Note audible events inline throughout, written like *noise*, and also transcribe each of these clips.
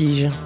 vertige.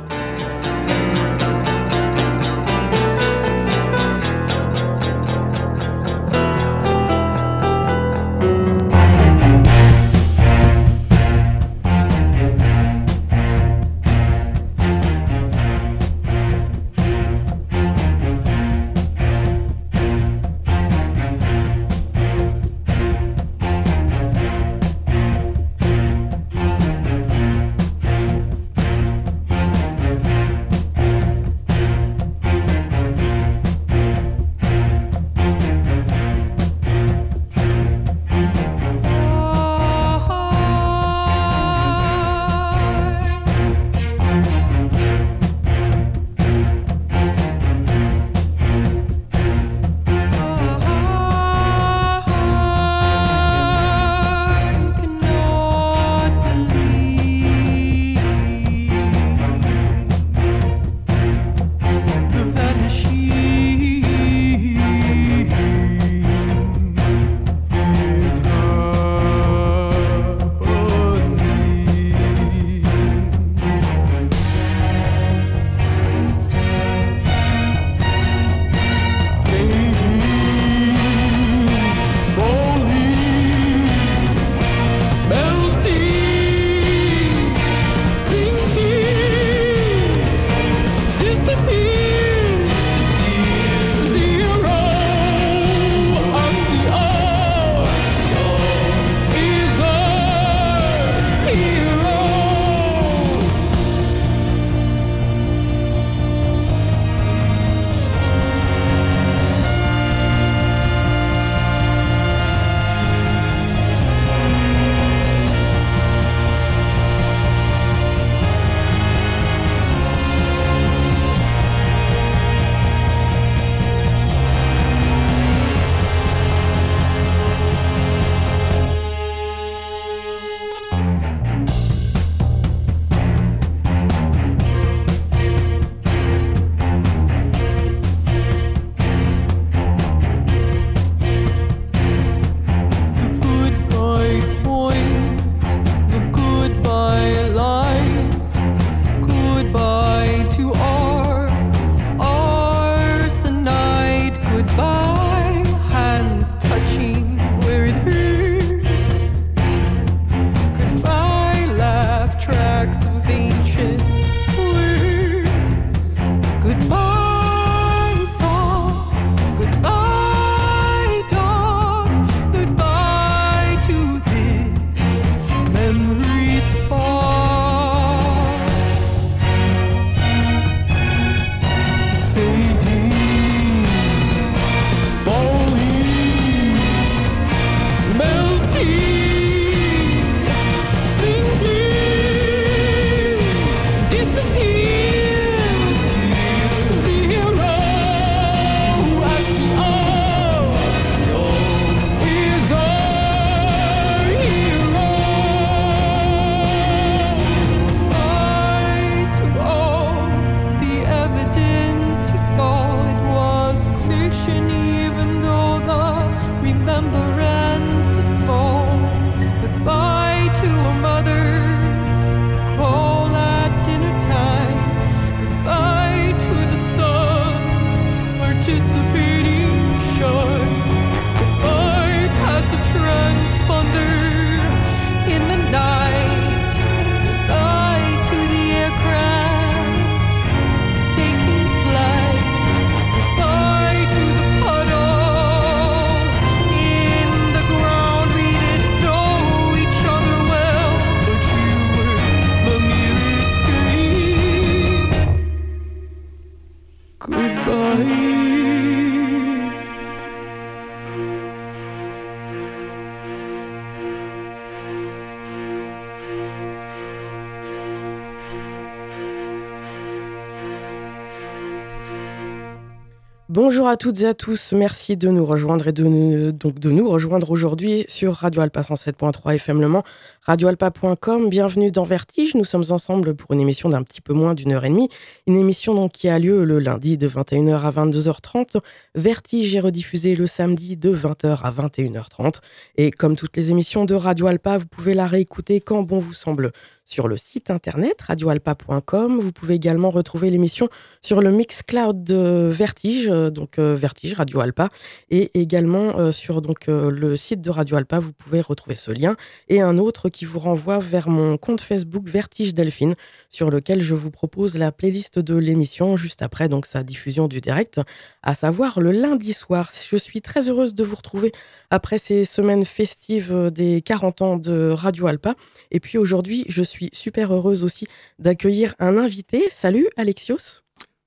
Bonjour à toutes et à tous, merci de nous rejoindre et de de nous rejoindre aujourd'hui sur Radio Alpa 107.3 FM Le Mans, radioalpa.com. Bienvenue dans Vertige. Nous sommes ensemble pour une émission d'un petit peu moins d'une heure et demie. Une émission donc qui a lieu le lundi de 21h à 22h30. Vertige est rediffusé le samedi de 20h à 21h30. Et comme toutes les émissions de Radio Alpa, vous pouvez la réécouter quand bon vous semble sur le site internet radioalpa.com. Vous pouvez également retrouver l'émission sur le Mixcloud de Vertige, donc euh, Vertige Radio Alpa, et également euh, sur donc le site de Radio Alpa. Vous pouvez retrouver ce lien et un autre qui vous renvoie vers mon compte Facebook Vertige Delphine, sur lequel je vous propose la playlist de l'émission juste après donc sa diffusion du direct, à savoir le lundi soir. Je suis très heureuse de vous retrouver après ces semaines festives des 40 ans de Radio Alpa. Et puis aujourd'hui, je suis super heureuse aussi d'accueillir un invité. Salut Alexios.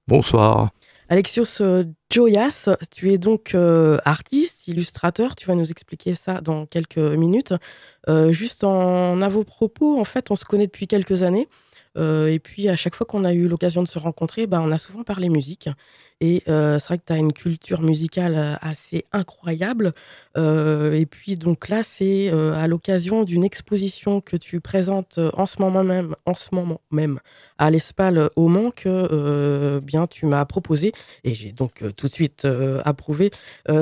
Bonsoir. Alexios euh, Joyas, tu es donc euh, artiste, illustrateur, tu vas nous expliquer ça dans quelques minutes. Euh, juste en à vos propos, en fait, on se connaît depuis quelques années. Et puis à chaque fois qu'on a eu l'occasion de se rencontrer, bah, on a souvent parlé musique. Et euh, c'est vrai que tu as une culture musicale euh, assez incroyable. Euh, et puis donc là, c'est à l'occasion d'une exposition que tu présentes en ce moment même, en ce moment même à l'Espal au Mans que bien tu m'as proposé et j'ai donc tout de suite approuvé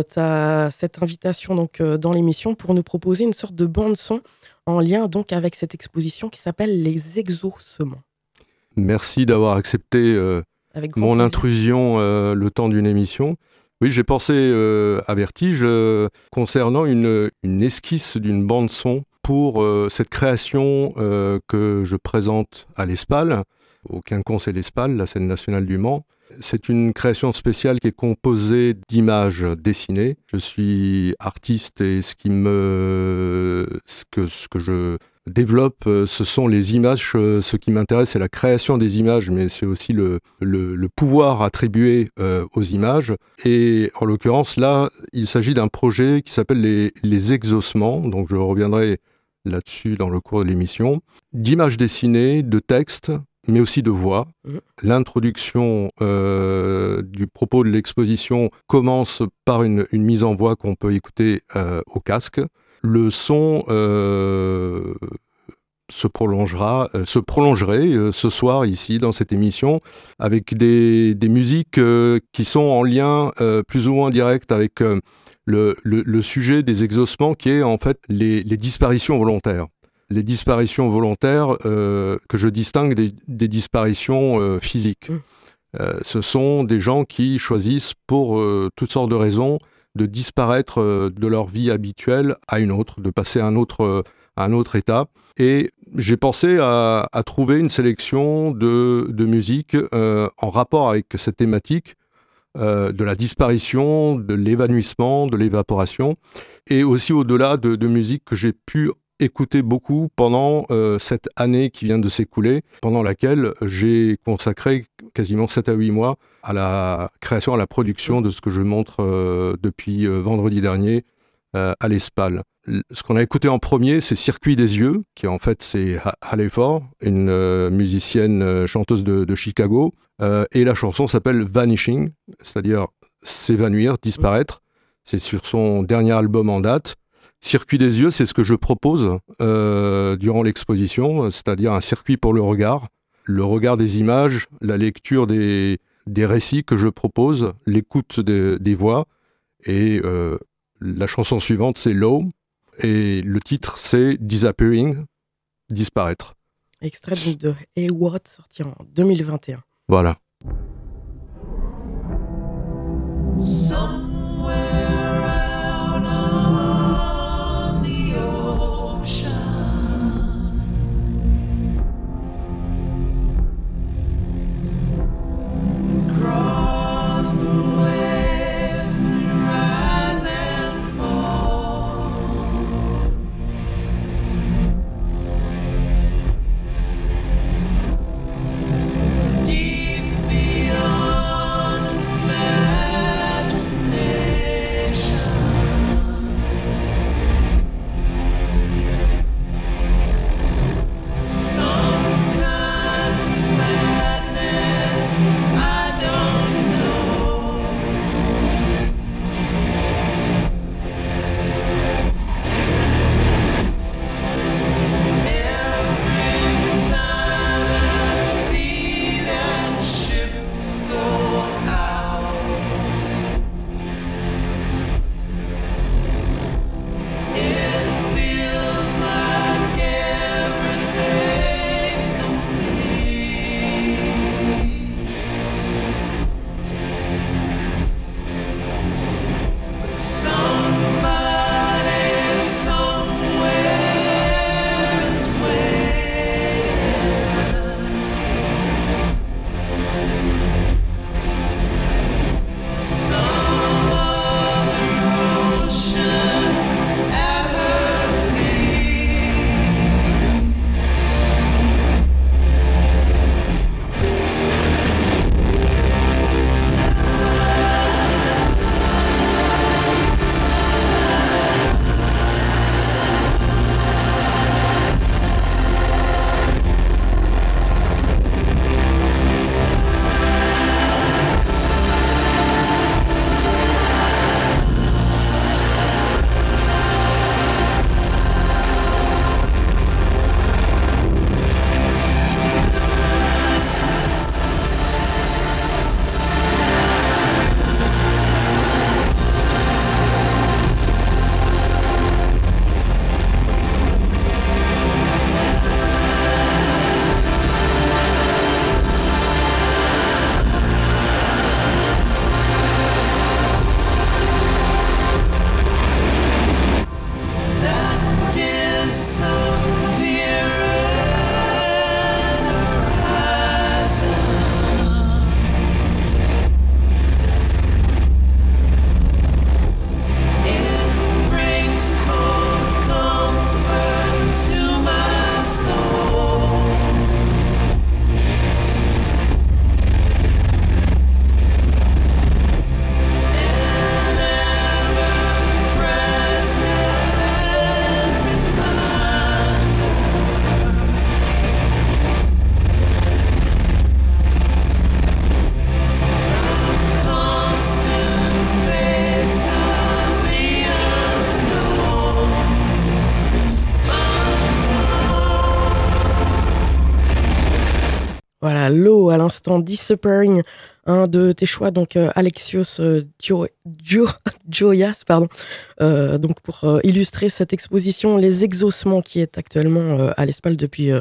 ta, cette invitation donc dans l'émission pour nous proposer une sorte de bande son en lien donc avec cette exposition qui s'appelle Les Exaucements. Merci d'avoir accepté mon intrusion euh, le temps d'une émission. Oui, j'ai pensé euh, à Vertige euh, concernant une, esquisse d'une bande son pour cette création que je présente à l'ESPAL, au Quinconce et l'ESPAL, la scène nationale du Mans. C'est une création spéciale qui est composée d'images dessinées. Je suis artiste et ce qui me, ce que, je développe, euh, ce sont les images. Euh, ce qui m'intéresse, c'est la création des images, mais c'est aussi le, le, pouvoir attribué euh, aux images. Et en l'occurrence, là, il s'agit d'un projet qui s'appelle les, les exaucements. Donc, je reviendrai là-dessus dans le cours de l'émission. D'images dessinées, de textes, mais aussi de voix. Mmh. L'introduction du propos de l'exposition commence par une, une, mise en voix qu'on peut écouter au casque le son euh, se prolongera, euh, se prolongerait euh, ce soir ici dans cette émission avec des, musiques qui sont en lien plus ou moins direct avec le, sujet des exaucements qui est en fait les, disparitions volontaires. Les disparitions volontaires que je distingue des, disparitions physiques. Mmh. ce sont des gens qui choisissent pour toutes sortes de raisons de disparaître euh, de leur vie habituelle à une autre, de passer à un autre, euh, un autre état. Et j'ai pensé à, trouver une sélection de, de musique euh, en rapport avec cette thématique de la disparition, de l'évanouissement, de l'évaporation, et aussi au-delà de, de musique que j'ai pu écouter beaucoup pendant cette année qui vient de s'écouler, pendant laquelle j'ai consacré quasiment 7 à 8 mois à la création, à la production de ce que je montre euh, depuis euh, vendredi dernier euh, à l'ESPAL. Ce qu'on a écouté en premier, c'est Circuit des yeux, qui en fait c'est Halle Ford, une musicienne chanteuse de, Chicago, et la chanson s'appelle Vanishing, c'est-à-dire s'évanouir, disparaître. C'est sur son dernier album en date. Circuit des yeux, c'est ce que je propose durant l'exposition, c'est-à-dire un circuit pour le regard, le regard des images, la lecture des, des récits que je propose, l'écoute des voix. Et euh, la chanson suivante, c'est Low. Et le titre, c'est Disappearing, disparaître. Extrait de Hey What, sorti en 2021. Voilà. Voilà, l'instant, Disappearing, un de tes choix, donc euh, Alexios euh, *laughs* pardon, euh, donc pour illustrer cette exposition Les Exaucements qui est actuellement à l'Espal depuis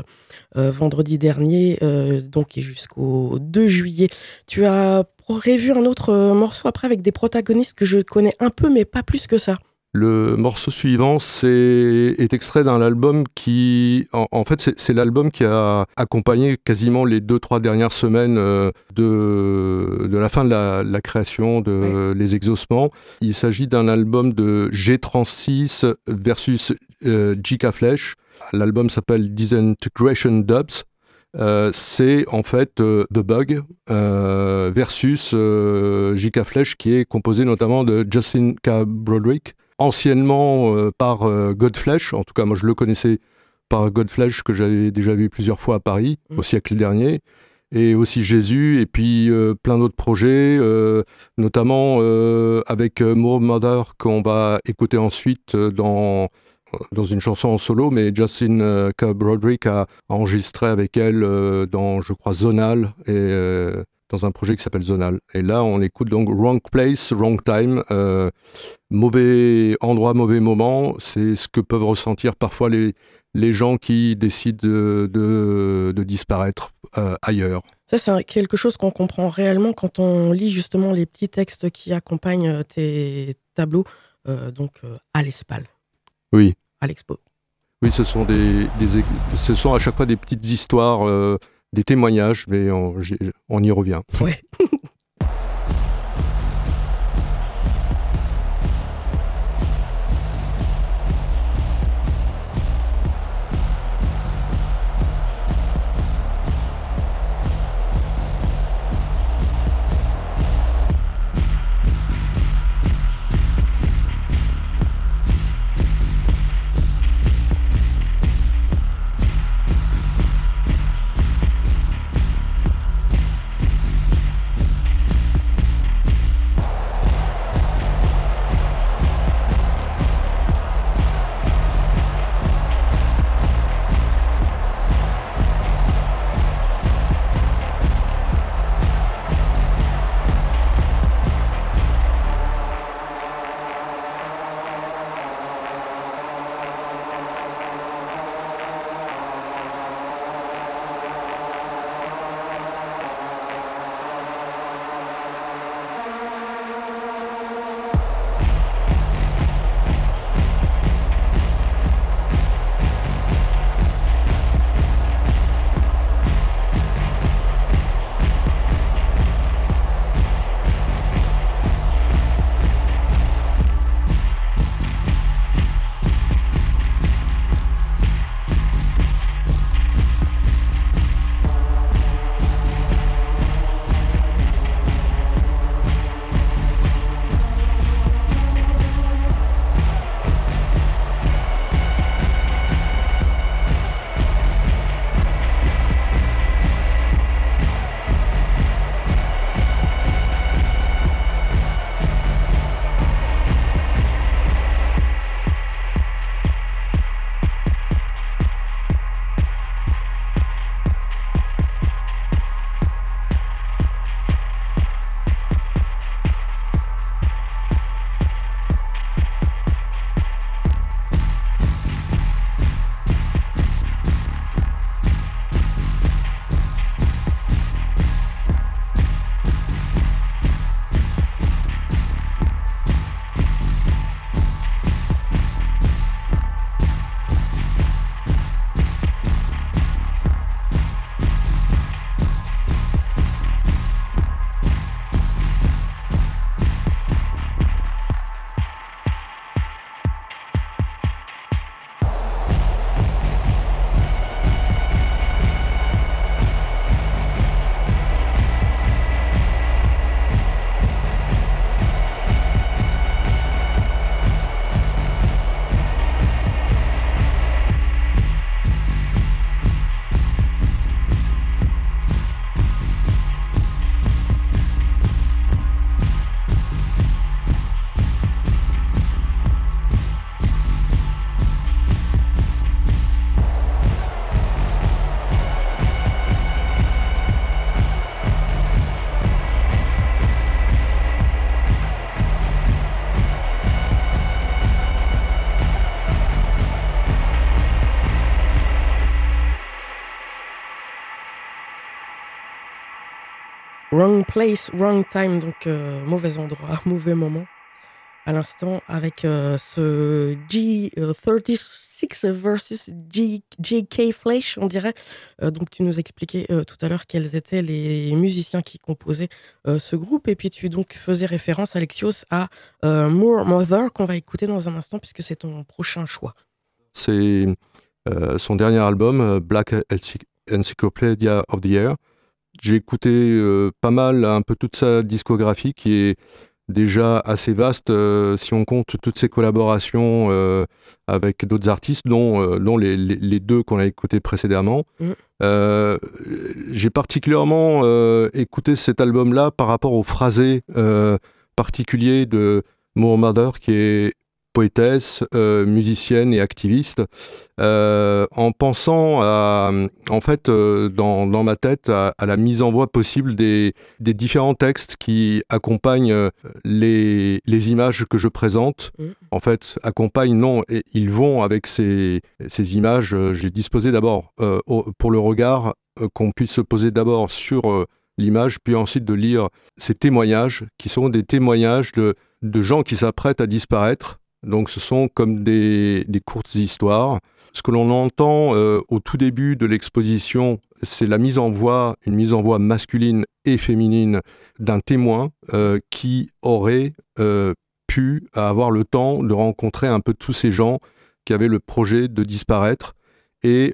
vendredi dernier, donc et jusqu'au 2 juillet. Tu as prévu un autre morceau après avec des protagonistes que je connais un peu, mais pas plus que ça. Le morceau suivant c'est, est extrait d'un album qui, en, fait, c'est, l'album qui a accompagné quasiment les deux, trois dernières semaines euh, de, de la fin de la, création de Les Exaucements. Il s'agit d'un album de G36 versus euh, Jika Flesh. L'album s'appelle Disintegration Dubs. Euh, c'est en fait The Bug versus Jika Flesh qui est composé notamment de Justin K. Broderick anciennement euh, par euh, Godflesh, en tout cas moi je le connaissais par Godflesh que j'avais déjà vu plusieurs fois à Paris mm. au siècle dernier, et aussi Jésus, et puis euh, plein d'autres projets, notamment avec More Mother qu'on va écouter ensuite dans dans une chanson en solo, mais Justin K. Broderick a enregistré avec elle dans, je crois, Zonal, et dans un projet qui s'appelle Zonal. Et là, on écoute donc Wrong Place, Wrong Time, euh, mauvais endroit, mauvais moment. C'est ce que peuvent ressentir parfois les, les gens qui décident de, de, disparaître euh, ailleurs. Ça, c'est quelque chose qu'on comprend réellement quand on lit justement les petits textes qui accompagnent euh, tes tableaux, donc à l'Espal. Oui. À l'expo. Oui, ce sont, des, des, ce sont à chaque fois des petites histoires des témoignages, mais on, on y revient. Ouais. *laughs* Wrong Place, Wrong Time, donc euh, mauvais endroit, *laughs* mauvais moment. À l'instant, avec euh, ce G36 versus G, Flash, on dirait. Euh, donc, tu nous expliquais tout à l'heure quels étaient les musiciens qui composaient ce groupe. Et puis, tu donc faisais référence, Alexios, à More Mother, qu'on va écouter dans un instant, puisque c'est ton prochain choix. C'est son dernier album, Black Encyclopedia of the Air j'ai écouté euh, pas mal un peu toute sa discographie qui est déjà assez vaste euh, si on compte toutes ses collaborations euh, avec d'autres artistes, dont, dont les, les, deux qu'on a écoutés précédemment. Mm. j'ai particulièrement écouté cet album-là par rapport au phrasé particulier de Moore Mother, qui est poétesse, euh, musicienne et activiste, euh, en pensant à, en fait, euh, dans, dans, ma tête, à, la mise en voix possible des, des différents textes qui accompagnent les, les, images que je présente. Mmh. En fait, accompagnent, non, et ils vont avec ces, ces images. J'ai disposé d'abord pour le regard qu'on puisse se poser d'abord sur l'image, puis ensuite de lire ces témoignages qui sont des témoignages de, de gens qui s'apprêtent à disparaître donc ce sont comme des, courtes histoires. Ce que l'on entend euh, au tout début de l'exposition, c'est la mise en voix, une mise en voix masculine et féminine d'un témoin euh, qui aurait euh, pu avoir le temps de rencontrer un peu tous ces gens qui avaient le projet de disparaître et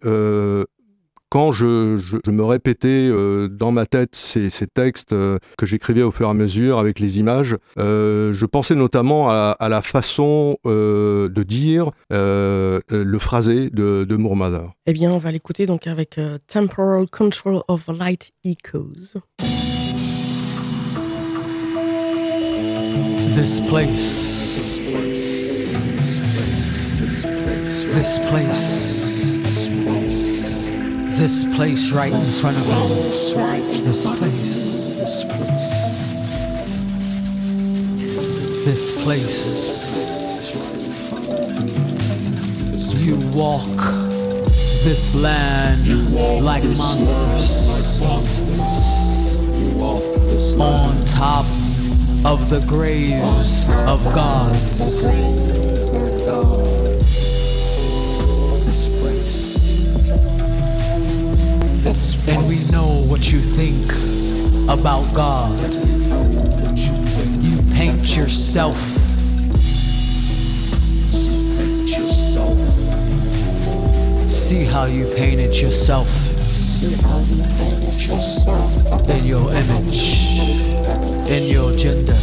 quand je, me répétais euh, dans ma tête ces, textes euh, que j'écrivais au fur et à mesure avec les images, euh, je pensais notamment à, la façon de dire le phrasé de, de Mourmada. Eh bien, on va l'écouter donc avec Temporal Control of Light Echoes. This place. This place. This place. This place. This place right in front of me. This place. This place. This place. You walk this land like monsters. On top of the graves of gods. And we know what you think about God. You paint yourself. See how you painted yourself. In your image. In your gender.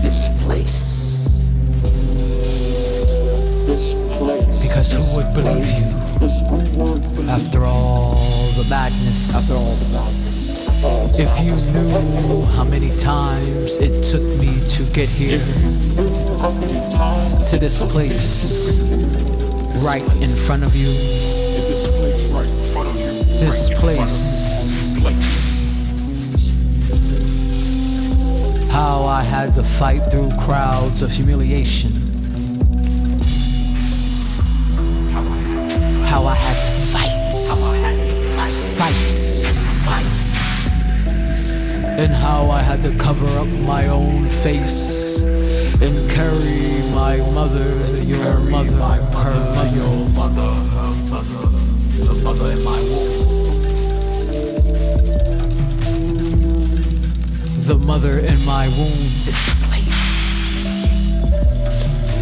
This place. This because who would believe you after all the madness? After all the madness. If you knew how many times it took me to get here, to this place, right in front of you, this place, how I had to fight through crowds of humiliation how I had to fight. Fight. Fight. And how I had to cover up my own face and carry my mother, your mother, her mother, your mother, her mother, the mother in my womb. The mother in my womb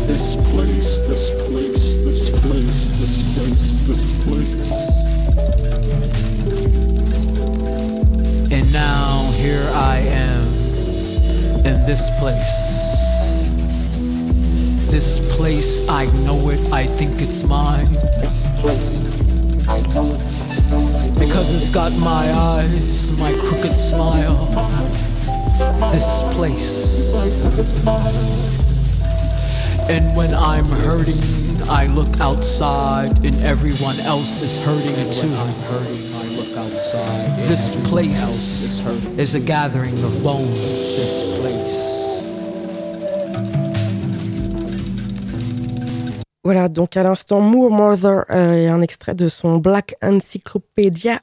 this place, this place, this place, this place, this place. And now here I am in this place. This place, I know it, I think it's mine. This place, I know it. Because it's got my eyes, my crooked smile. This place. And when I'm hurting, I look outside, and everyone else is hurting too. I'm hurting, I look outside. This place is a gathering of bones. This place. Voilà, donc à l'instant, Moore Mother euh, est un extrait de son Black Encyclopedia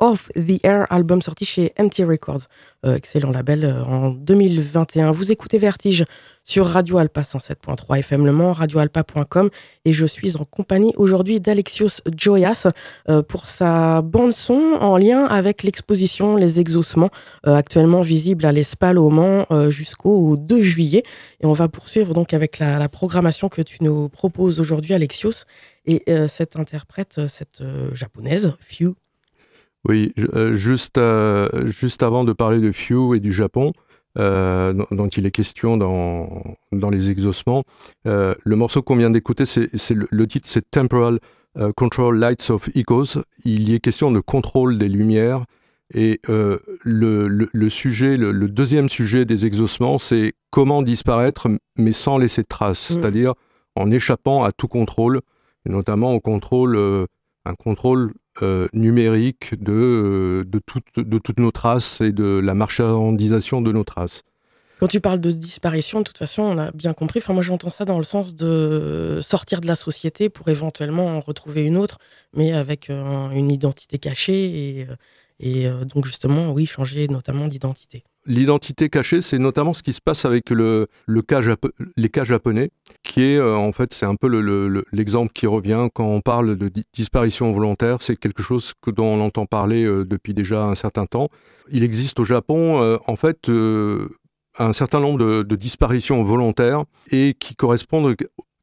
of the Air, album sorti chez MT Records. Euh, excellent label euh, en 2021. Vous écoutez Vertige sur Radio Alpa 107.3 FM Le Mans, radioalpa.com et je suis en compagnie aujourd'hui d'Alexios Joyas euh, pour sa bande son en lien avec l'exposition Les Exaucements actuellement visible à l'Espal au Mans jusqu'au 2 juillet et on va poursuivre donc avec la, la programmation que tu nous proposes aujourd'hui Alexios et cette interprète cette japonaise Few oui, euh, juste, euh, juste avant de parler de Few et du Japon, euh, dont il est question dans, dans les exaucements, le morceau qu'on vient d'écouter, c'est, le, titre c'est Temporal Control Lights of Echoes. Il y est question de contrôle des lumières. Et le, le, sujet, le, deuxième sujet des exaucements, c'est comment disparaître mais sans laisser de traces, mmh. c'est-à-dire en échappant à tout contrôle, et notamment au contrôle, un contrôle euh, numérique de, euh, de, de toutes nos traces et de la marchandisation de nos traces. Quand tu parles de disparition, de toute façon, on a bien compris. Enfin, moi, j'entends ça dans le sens de sortir de la société pour éventuellement en retrouver une autre, mais avec euh, une identité cachée et donc justement, oui, changer notamment d'identité. L'identité cachée, c'est notamment ce qui se passe avec le, les cas japonais, qui est euh, en fait, c'est un peu l'exemple qui revient quand on parle de disparition volontaire. C'est quelque chose que, dont on entend parler euh, depuis déjà un certain temps. Il existe au Japon, euh, en fait, un certain nombre de, disparitions volontaires et qui correspondent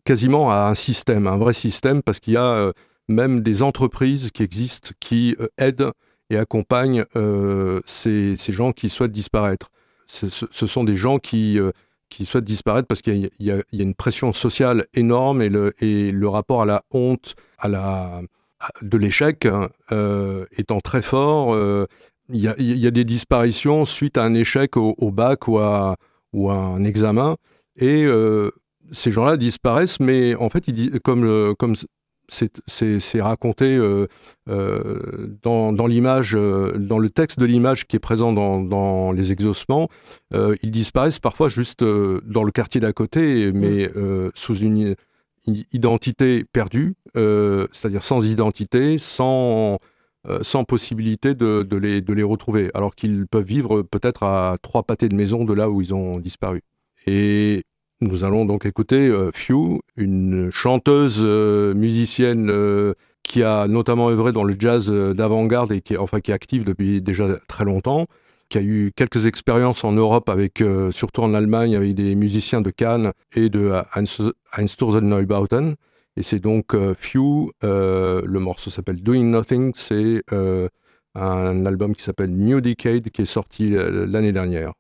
quasiment à un système, un vrai système, parce qu'il y a même des entreprises qui existent qui aident et accompagne euh, ces, gens qui souhaitent disparaître. Ce, sont des gens qui, euh, qui souhaitent disparaître parce qu'il y, a une pression sociale énorme et le, et le rapport à la honte, à la, de l'échec hein, euh, étant très fort. il, y a, y, a, des disparitions suite à un échec au, bac ou à, ou un examen. Et ces gens-là disparaissent, mais en fait, ils, comme, comme c'est raconté euh, euh, dans, l'image, euh, dans le texte de l'image qui est présent dans, les exaucements. ils disparaissent parfois juste dans le quartier d'à côté, mais sous une, identité perdue, c'est-à-dire sans identité, sans, sans possibilité de, les, de les retrouver, alors qu'ils peuvent vivre peut-être à trois pâtés de maison de là où ils ont disparu. Et nous allons donc écouter euh, Few, une chanteuse euh, musicienne euh, qui a notamment œuvré dans le jazz d'avant-garde et qui est, enfin, qui est active depuis déjà très longtemps, qui a eu quelques expériences en Europe, avec, surtout en Allemagne, avec des musiciens de Cannes et de Einsturzen Neubauten. Et c'est donc Few, le morceau s'appelle Doing Nothing, c'est un album qui s'appelle New Decade qui est sorti l'année dernière.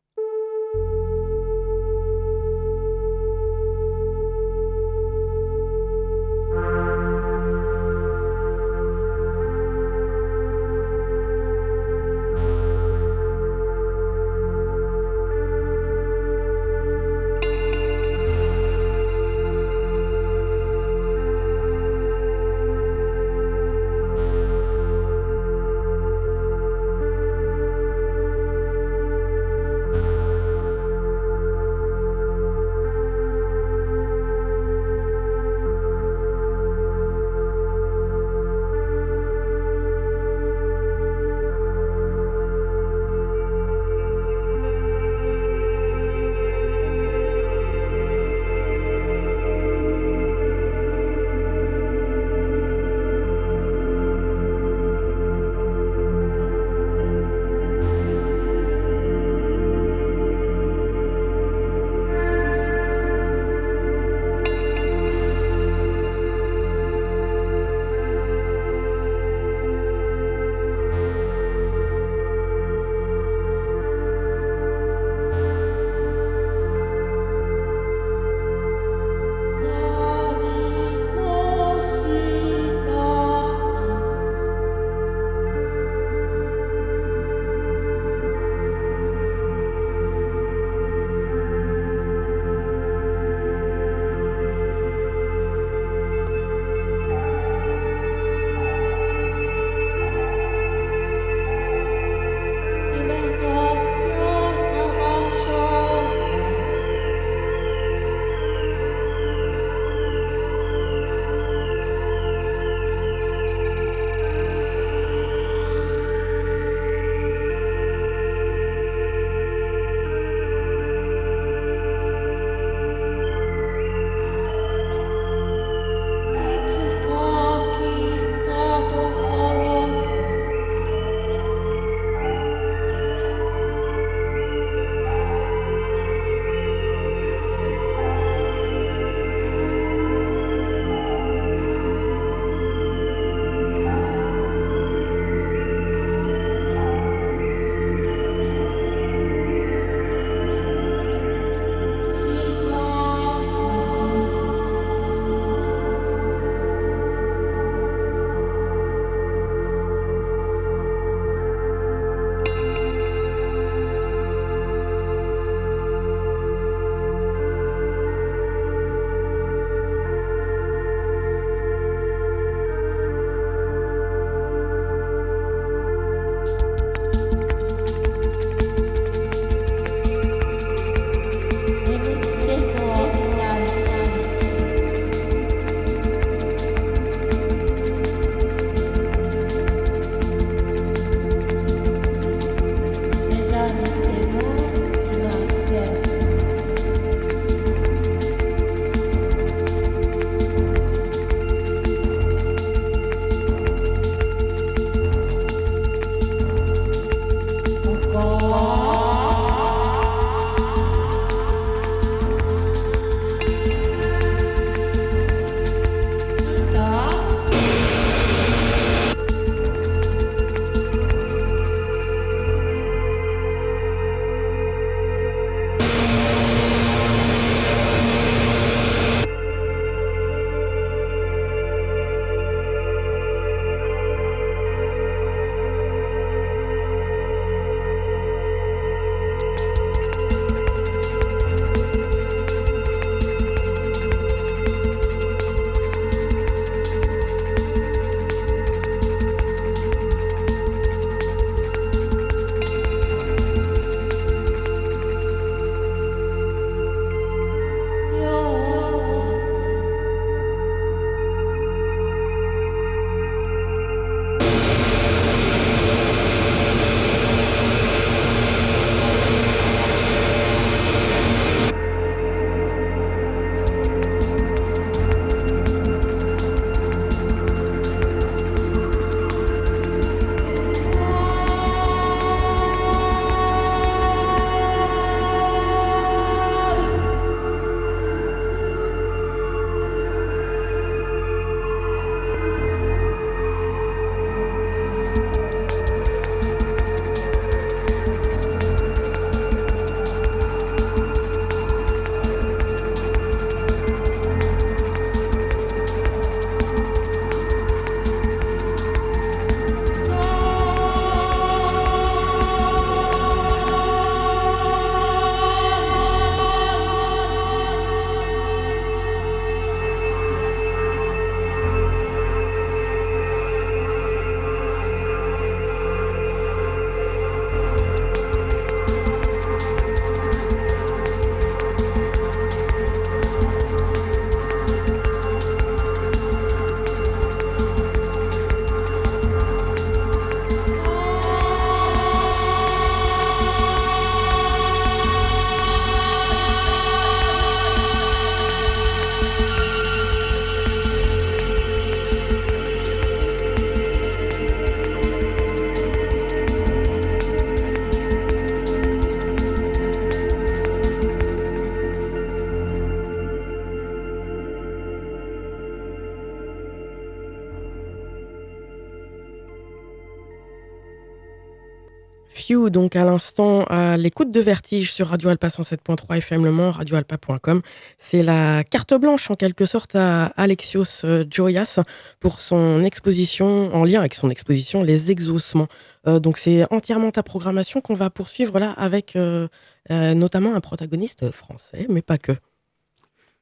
Donc à l'instant, à l'écoute de Vertige sur Radio Alpa 107.3 FM Le Mans, radioalpa.com. C'est la carte blanche en quelque sorte à Alexios euh, Joyas pour son exposition, en lien avec son exposition Les Exaucements. Euh, donc c'est entièrement ta programmation qu'on va poursuivre là avec euh, notamment un protagoniste français, mais pas que.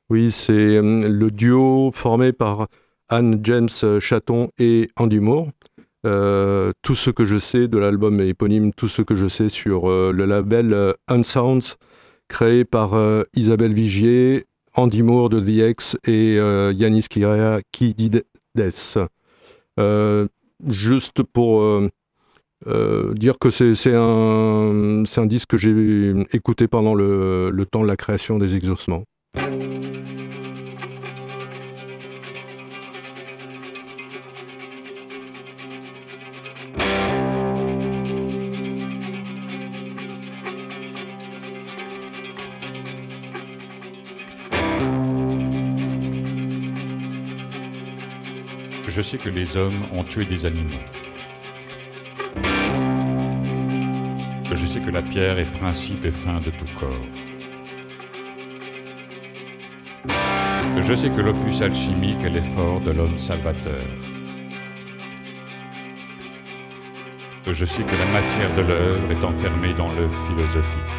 Oui, c'est le duo formé par Anne James Chaton et Andy Moore euh, tout ce que je sais de l'album éponyme, tout ce que je sais sur euh, le label euh, Unsounds, créé par Isabelle Vigier, Andy Moore de The X et Yanis Kidides. juste pour dire que c'est un, disque que j'ai écouté pendant le, le temps de la création des exaucements. Je sais que les hommes ont tué des animaux. Je sais que la pierre est principe et fin de tout corps. Je sais que l'opus alchimique est l'effort de l'homme salvateur. Je sais que la matière de l'œuvre est enfermée dans l'œuvre philosophique.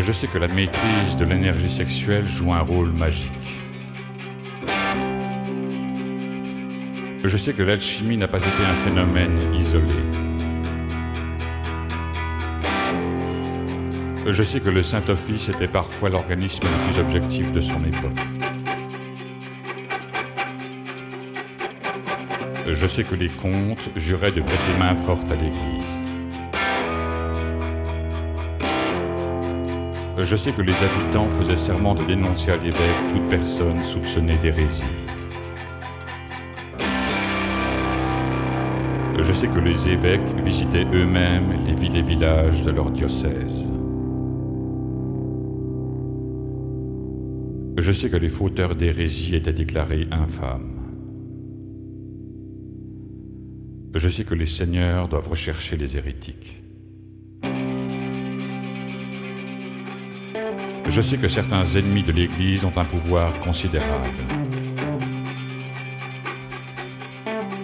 Je sais que la maîtrise de l'énergie sexuelle joue un rôle magique. Je sais que l'alchimie n'a pas été un phénomène isolé. Je sais que le Saint-Office était parfois l'organisme le plus objectif de son époque. Je sais que les comtes juraient de prêter main forte à l'Église. Je sais que les habitants faisaient serment de dénoncer à l'évêque toute personne soupçonnée d'hérésie. Je sais que les évêques visitaient eux-mêmes les villes et villages de leur diocèse. Je sais que les fauteurs d'hérésie étaient déclarés infâmes. Je sais que les seigneurs doivent rechercher les hérétiques. Je sais que certains ennemis de l'Église ont un pouvoir considérable.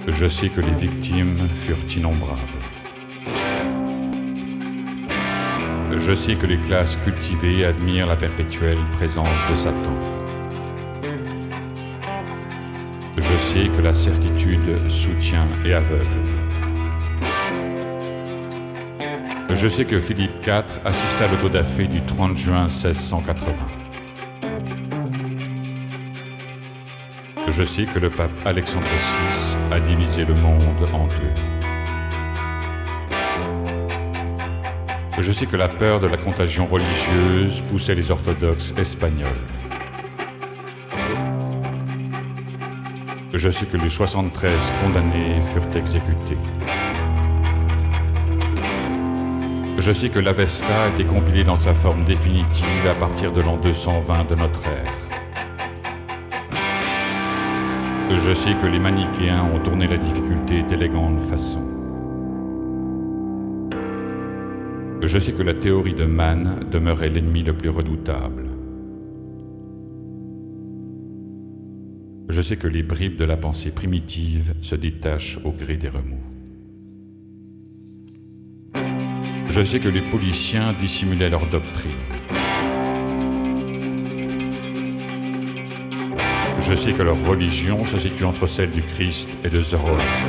Je sais que les victimes furent innombrables. Je sais que les classes cultivées admirent la perpétuelle présence de Satan. Je sais que la certitude soutient et aveugle. Je sais que Philippe IV assista à l'autodafé du 30 juin 1680. Je sais que le pape Alexandre VI a divisé le monde en deux. Je sais que la peur de la contagion religieuse poussait les orthodoxes espagnols. Je sais que les 73 condamnés furent exécutés. Je sais que l'Avesta a été compilée dans sa forme définitive à partir de l'an 220 de notre ère. Je sais que les manichéens ont tourné la difficulté d'élégante façon. Je sais que la théorie de Mann demeurait l'ennemi le plus redoutable. Je sais que les bribes de la pensée primitive se détachent au gré des remous. Je sais que les policiers dissimulaient leur doctrine. Je sais que leur religion se situe entre celle du Christ et de Zoroastre.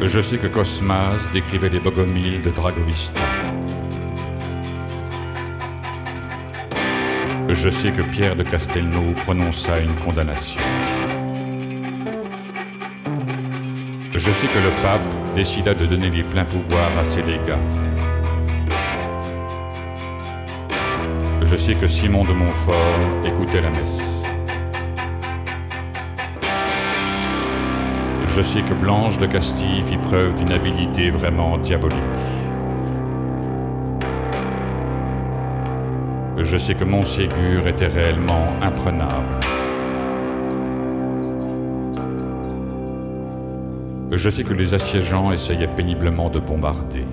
Je sais que Cosmas décrivait les bogomiles de Dragovista. Je sais que Pierre de Castelnau prononça une condamnation. Je sais que le pape décida de donner les pleins pouvoirs à ses légats. Je sais que Simon de Montfort écoutait la messe. Je sais que Blanche de Castille fit preuve d'une habileté vraiment diabolique. Je sais que Montségur était réellement imprenable. Je sais que les assiégeants essayaient péniblement de bombarder.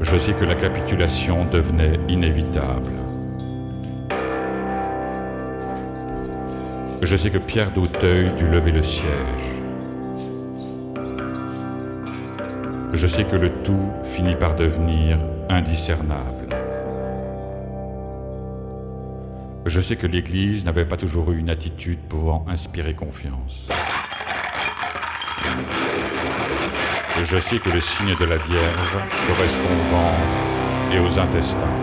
Je sais que la capitulation devenait inévitable. Je sais que Pierre d'Auteuil dut lever le siège. Je sais que le tout finit par devenir indiscernable. Je sais que l'Église n'avait pas toujours eu une attitude pouvant inspirer confiance. Je sais que le signe de la Vierge correspond au ventre et aux intestins.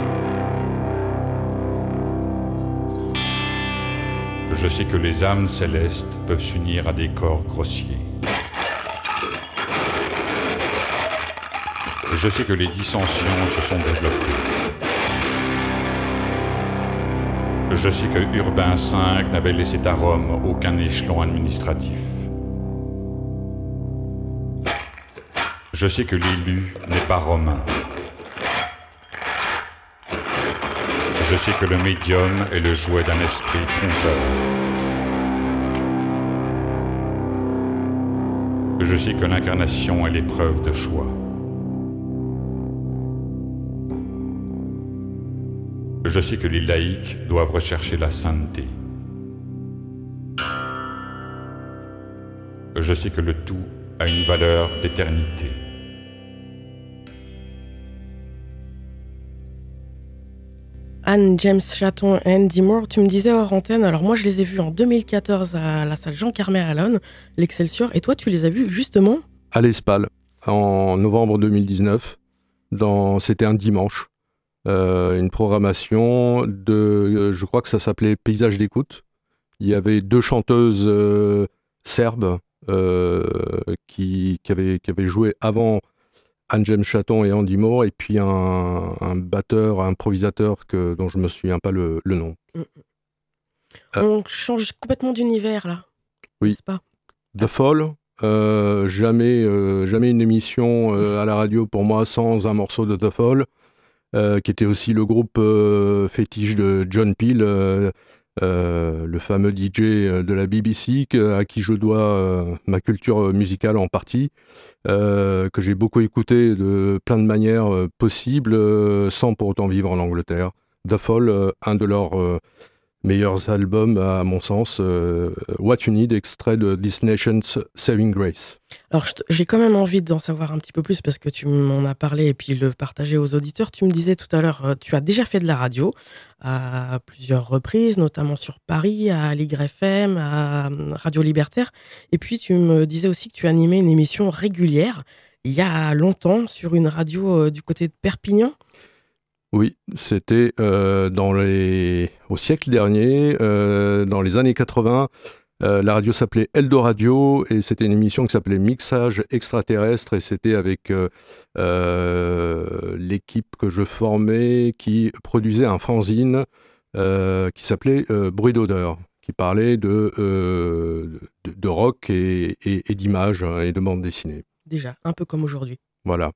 Je sais que les âmes célestes peuvent s'unir à des corps grossiers. Je sais que les dissensions se sont développées. Je sais que Urbain V n'avait laissé à Rome aucun échelon administratif. Je sais que l'élu n'est pas romain. Je sais que le médium est le jouet d'un esprit trompeur. Je sais que l'incarnation est l'épreuve de choix. Je sais que les laïcs doivent rechercher la sainteté. Je sais que le tout a une valeur d'éternité. Anne James Chaton et Andy Moore, tu me disais hors antenne, alors moi je les ai vus en 2014 à la salle Jean Carmet à Londres, l'Excelsior, et toi tu les as vus justement À l'Espal, en novembre 2019, dans... c'était un dimanche. Euh, une programmation de, euh, je crois que ça s'appelait Paysage d'écoute. Il y avait deux chanteuses euh, serbes qui, qui, avaient, qui avaient joué avant Anne James Chaton et Andy Moore, et puis un, batteur, un improvisateur que, dont je ne me souviens pas le, nom. Mm, mm. On change complètement d'univers là. Oui. Pas The Fall, jamais, jamais une émission à la radio pour moi sans un morceau de The Fall. Euh, qui était aussi le groupe euh, fétiche de John Peel, euh, le fameux DJ de la BBC, à qui je dois ma culture musicale en partie, que j'ai beaucoup écouté de plein de manières possibles, sans pour autant vivre en Angleterre. The Fall, un de leurs meilleurs albums, à mon sens, euh, What You Need, extrait de This Nation's Saving Grace. Alors, j'ai quand même envie d'en savoir un petit peu plus parce que tu m'en as parlé et puis le partager aux auditeurs. Tu me disais tout à l'heure, euh, tu as déjà fait de la radio à plusieurs reprises, notamment sur Paris, à Ligre FM, à euh, Radio Libertaire. Et puis, tu me disais aussi que tu animais une émission régulière il y a longtemps sur une radio du côté de Perpignan. Oui, c'était euh, dans les au siècle dernier, euh, dans les années 80. Euh, la radio s'appelait Eldoradio et c'était une émission qui s'appelait Mixage extraterrestre et c'était avec l'équipe que je formais qui produisait un fanzine qui s'appelait Bruit d'odeur, qui parlait de, de, rock et, et d'images hein, et de bandes dessinées. Déjà, un peu comme aujourd'hui. Voilà.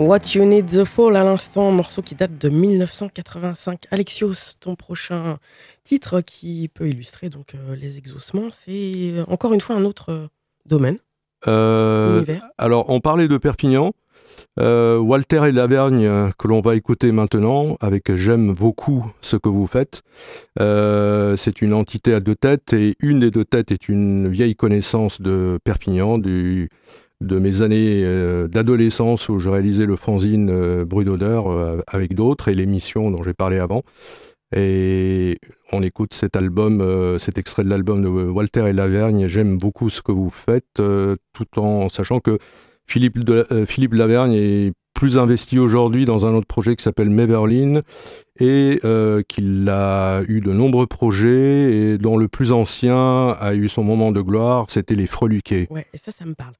What You Need the Fall à l'instant, morceau qui date de 1985. Alexios, ton prochain titre qui peut illustrer donc euh, les exaucements, c'est euh, encore une fois un autre euh, domaine. alors, on parlait de Perpignan. Walter et Lavergne, que l'on va écouter maintenant, avec J'aime beaucoup ce que vous faites. c'est une entité à deux têtes, et une des deux têtes est une vieille connaissance de Perpignan, du, de mes années euh, d'adolescence où je réalisais le fanzine euh, Bruit d'odeur euh, avec d'autres et l'émission dont j'ai parlé avant. Et on écoute cet album, cet extrait de l'album de Walter et Lavergne. J'aime beaucoup ce que vous faites, tout en sachant que Philippe, Philippe Lavergne est plus investi aujourd'hui dans un autre projet qui s'appelle Meverlin et qu'il a eu de nombreux projets et dont le plus ancien a eu son moment de gloire, c'était Les Freluquets. Ouais, et ça, ça me parle.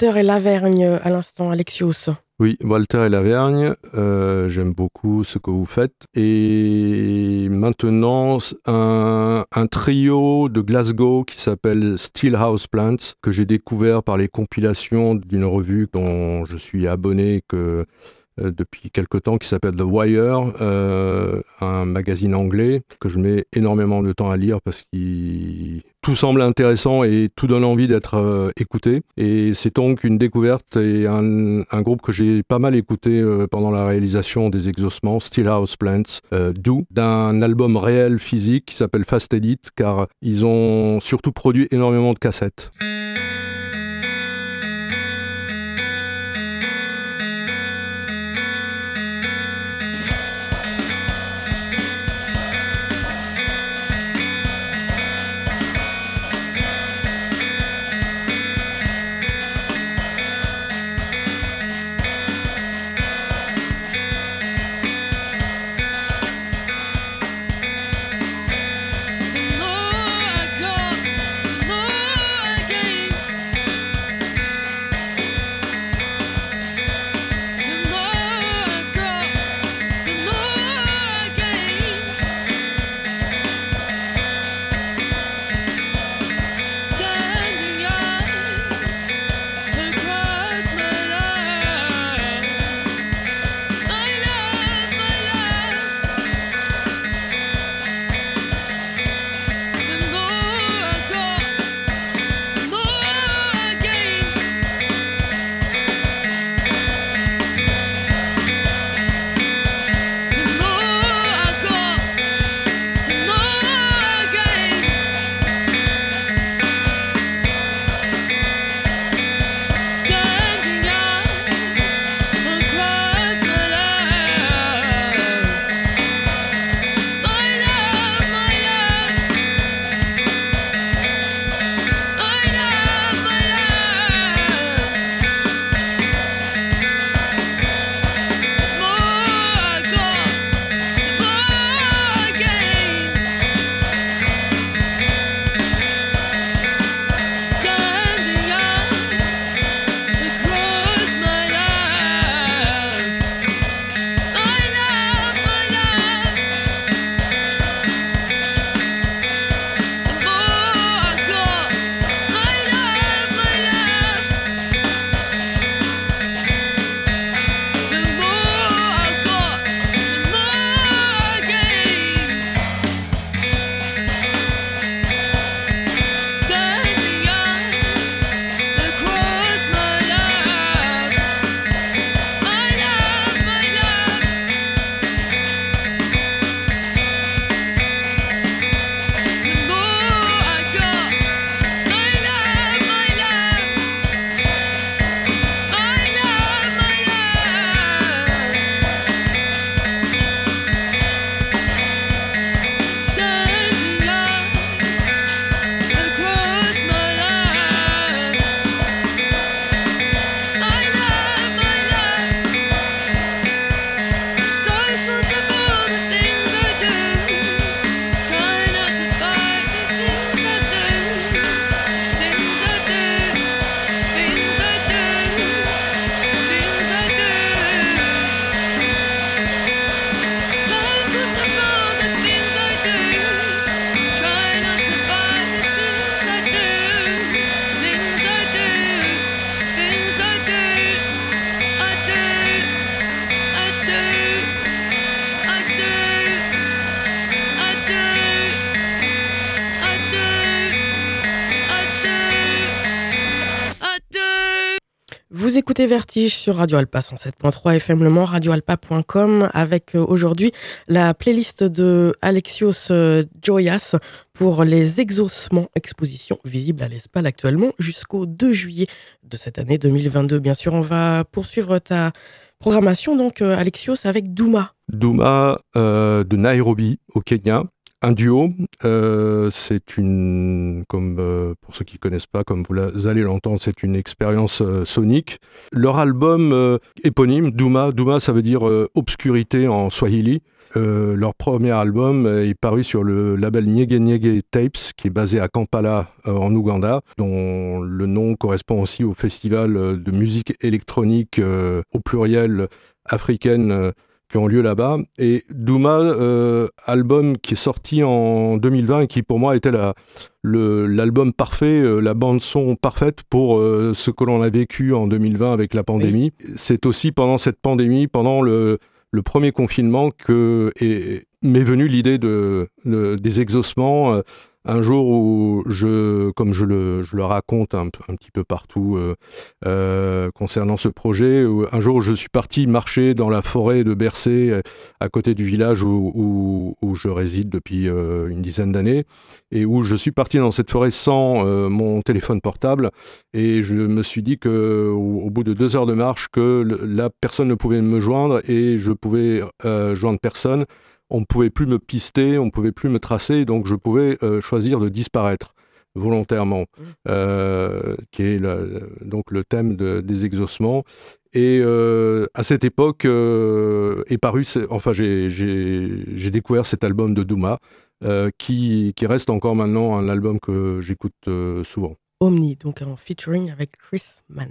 Walter et Lavergne à l'instant, Alexios. Oui, Walter et Lavergne, euh, j'aime beaucoup ce que vous faites. Et maintenant, un, trio de Glasgow qui s'appelle Steel House Plants, que j'ai découvert par les compilations d'une revue dont je suis abonné, que euh, depuis quelque temps qui s'appelle The Wire, euh, un magazine anglais que je mets énormément de temps à lire parce que tout semble intéressant et tout donne envie d'être euh, écouté. Et c'est donc une découverte et un, groupe que j'ai pas mal écouté pendant la réalisation des exaucements, House Plants, Do, d'un album réel physique qui s'appelle Fast Edit, car ils ont surtout produit énormément de cassettes. Sur Radio Alpa 107.3 FM Le Mans, radioalpa.com avec euh, aujourd'hui la playlist de Alexios euh, Joyas pour les exaucements exposition visible à l'ESPAL actuellement jusqu'au 2 juillet de cette année 2022. Bien sûr, on va poursuivre ta programmation donc euh, Alexios avec Douma. Douma de Nairobi au Kenya un duo. Euh, c'est une, comme euh, pour ceux qui connaissent pas, comme vous allez l'entendre, c'est une expérience euh, sonique. Leur album éponyme, Douma, Douma, ça veut dire obscurité en swahili. leur premier album est paru sur le label Nyege Nyege Tapes, qui est basé à Kampala, en Ouganda, dont le nom correspond aussi au festival de musique électronique au pluriel africaine qui ont lieu là-bas. Et Douma, euh, album qui est sorti en 2020 et qui pour moi était l'album parfait, euh, la bande son parfaite pour euh, ce que l'on a vécu en 2020 avec la pandémie. C'est aussi pendant cette pandémie, pendant le, le premier confinement, que m'est venue l'idée de, des exaucements un jour où je, comme je le, raconte un, petit peu partout euh, euh, concernant ce projet, un jour où je suis parti marcher dans la forêt de Bercé, euh, à côté du village où je réside depuis une dizaine d'années, et où je suis parti dans cette forêt sans mon téléphone portable, et je me suis dit que au, bout de deux heures de marche, que la personne ne pouvait me joindre et je pouvais joindre personne on ne pouvait plus me pister, on ne pouvait plus me tracer, donc je pouvais euh, choisir de disparaître volontairement, mmh. euh, qui est donc le thème des exaucements. Et euh, à cette époque est paru, enfin j'ai découvert cet album de Douma, qui, qui, reste encore maintenant un album que j'écoute souvent. Omni, donc en featuring avec Chris Mann.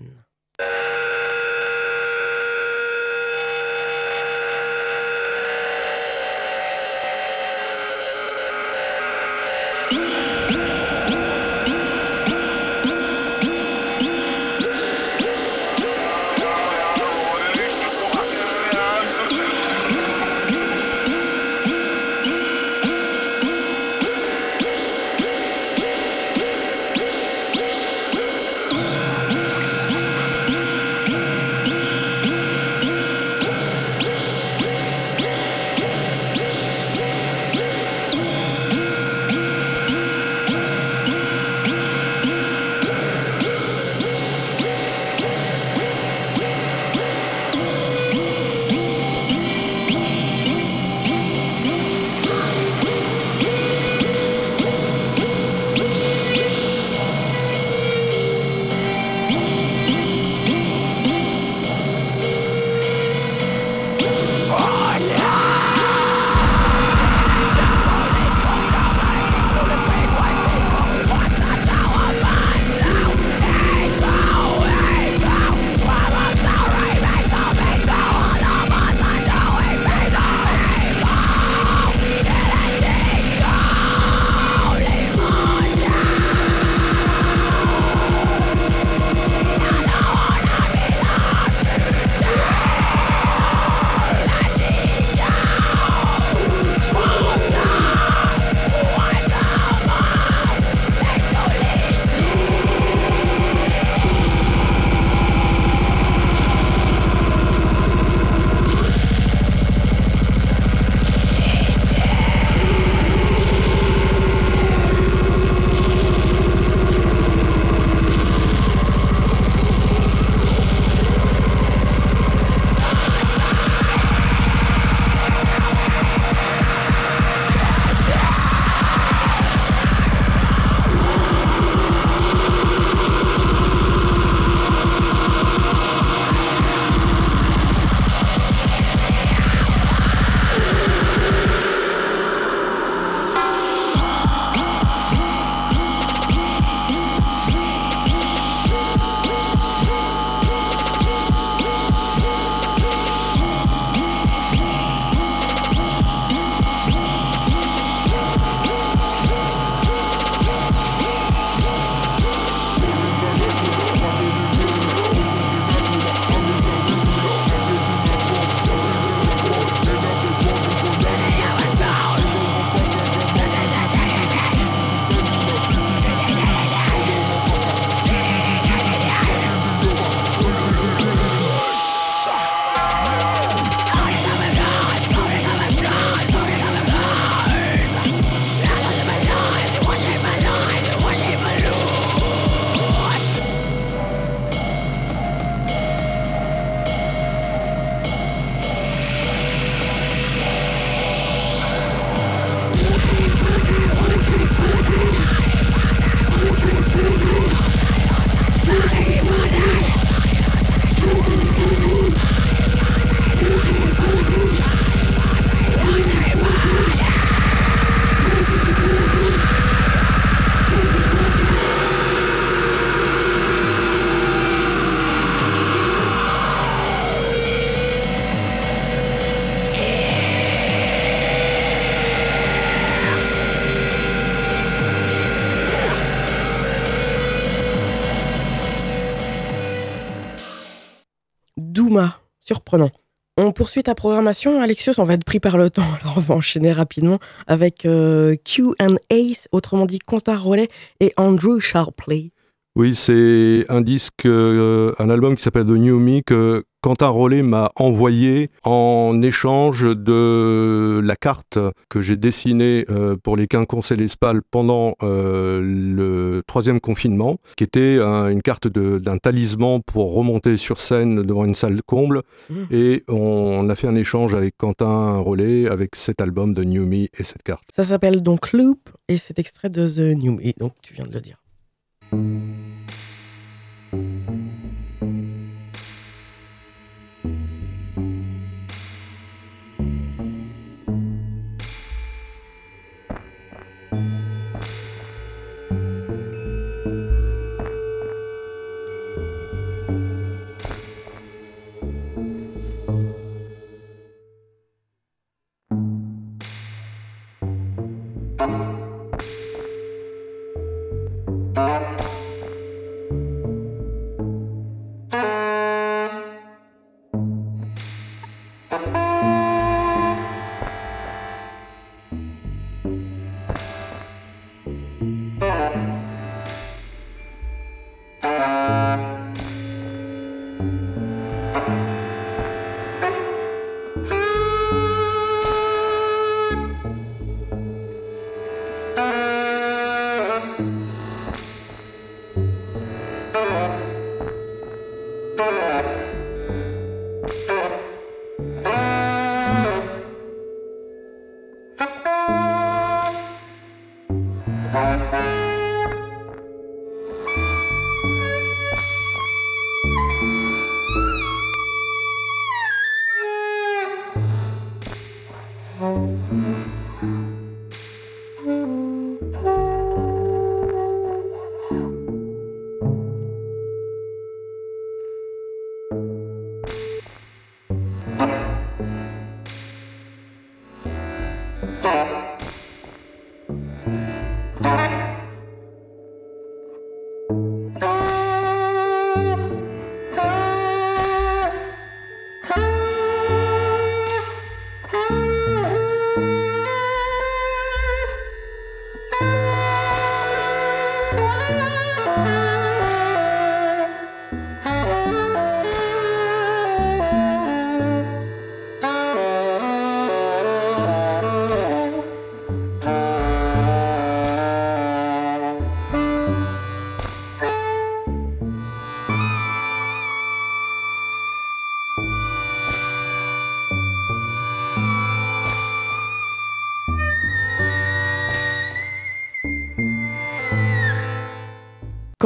Surprenant. On poursuit ta programmation, Alexios, on va être pris par le temps, *laughs* alors on va enchaîner rapidement avec euh, Q and Ace, autrement dit Quentin Rollet et Andrew Sharpley. Oui, c'est un disque, euh, un album qui s'appelle The New Me que Quentin Rollet m'a envoyé en échange de la carte que j'ai dessinée euh, pour les quinconces et l'Espal pendant euh, le troisième confinement, qui était une carte d'un talisman pour remonter sur scène devant une salle comble. Mmh. Et on a fait un échange avec Quentin Rollet avec cet album de New Me et cette carte. Ça s'appelle donc Loop et c'est extrait de The New Me, donc tu viens de le dire.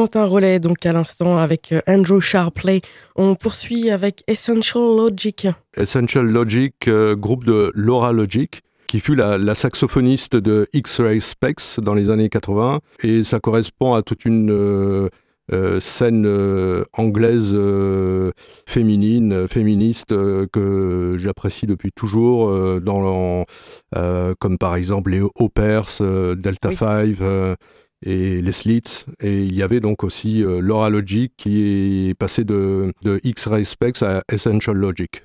Quentin Relais, donc à l'instant, avec euh, Andrew Sharpley. On poursuit avec Essential Logic. Essential Logic, euh, groupe de Laura Logic qui fut la, saxophoniste de X-Ray Specs dans les années 80. Et ça correspond à toute une euh, scène anglaise féminine, féministe, que j'apprécie depuis toujours, dans, comme par exemple les Opers, Delta 5 et les slits. Et il y avait donc aussi euh, Laura Logic qui est passé de, de X-Ray Specs à Essential Logic.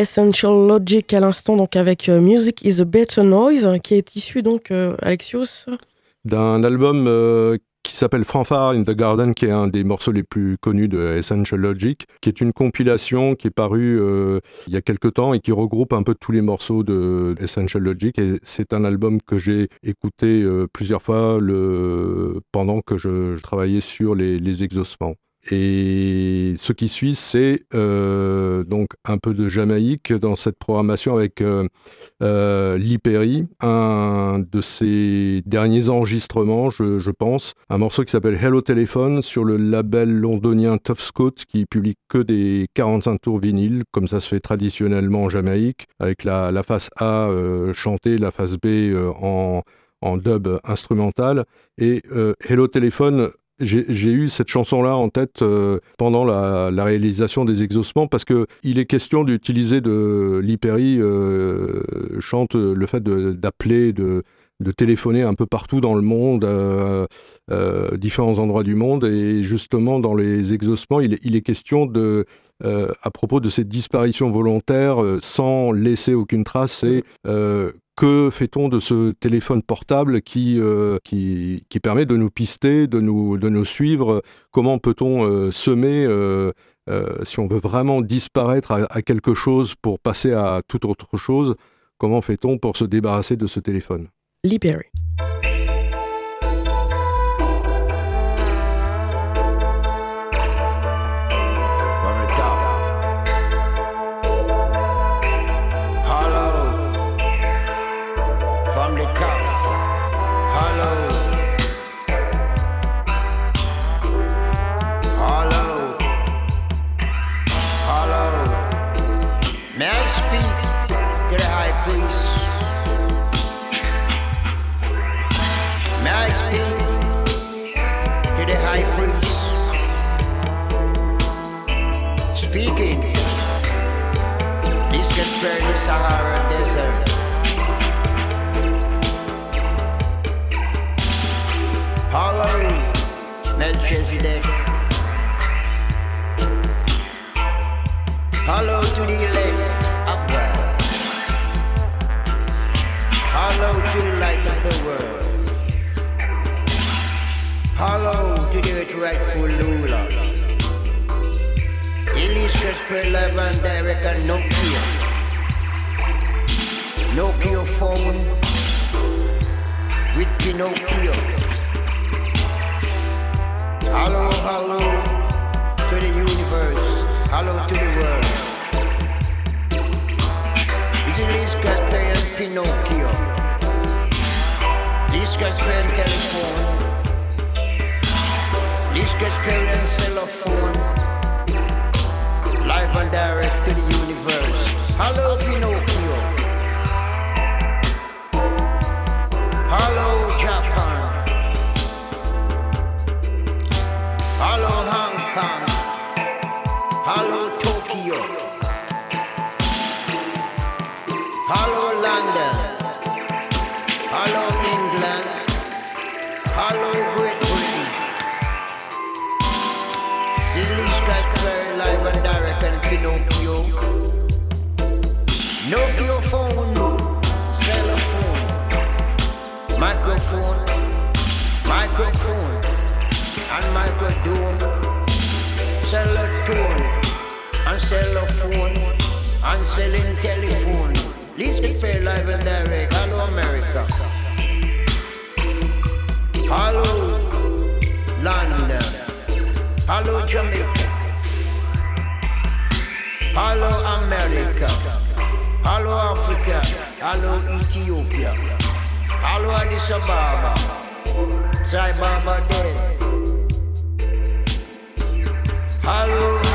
Essential Logic à l'instant, donc avec euh, Music is a Better Noise, qui est issu donc, euh, Alexios D'un album euh, qui s'appelle Fanfare in the Garden, qui est un des morceaux les plus connus de Essential Logic, qui est une compilation qui est parue il y a quelques temps et qui regroupe un peu tous les morceaux de Essential Logic. Et c'est un album que j'ai écouté plusieurs fois le... pendant que je, travaillais sur les, les. Et ce qui suit, c'est euh, donc un peu de Jamaïque dans cette programmation avec euh, euh un de ses derniers enregistrements, je, pense, un morceau qui s'appelle Hello Telephone sur le label londonien Tough Scott qui publie que des 45 tours vinyles, comme ça se fait traditionnellement en Jamaïque, avec la, face A euh, chantée, la face B en dub instrumental. Et Hello Telephone j'ai eu cette chanson-là en tête euh, pendant la, réalisation des exaucements parce que il est question d'utiliser de l'hyperie euh, chante le fait d'appeler, de, de, téléphoner un peu partout dans le monde, euh, différents endroits du monde. Et justement dans les exaucements, il, il est question de à propos de cette disparition volontaire sans laisser aucune trace, c'est que fait-on de ce téléphone portable qui, euh, qui, qui, permet de nous pister, de nous, de nous suivre? Comment peut-on euh, semer, euh, si on veut vraiment disparaître à, quelque chose pour passer à toute autre chose Comment fait-on pour se débarrasser de ce téléphone? Libérer. relevant Derek and Nokia. Nokia phone with Pinocchio. Hello, hello to the universe. Hello to the world. Is it Liz and Pinocchio? Liz Gasparian telephone. Liz Gasparian cell phone direct to the universe. Hello, Pinocchio. Hello, Japan. Hello, Hong Kong. and selling telephone. Least prepare live and direct. Hello, America. Hello, London. Hello, Jamaica. Hello, America. Hello, Africa. Hello, Ethiopia. Hello, Addis Ababa. Sai Baba dead. Hello.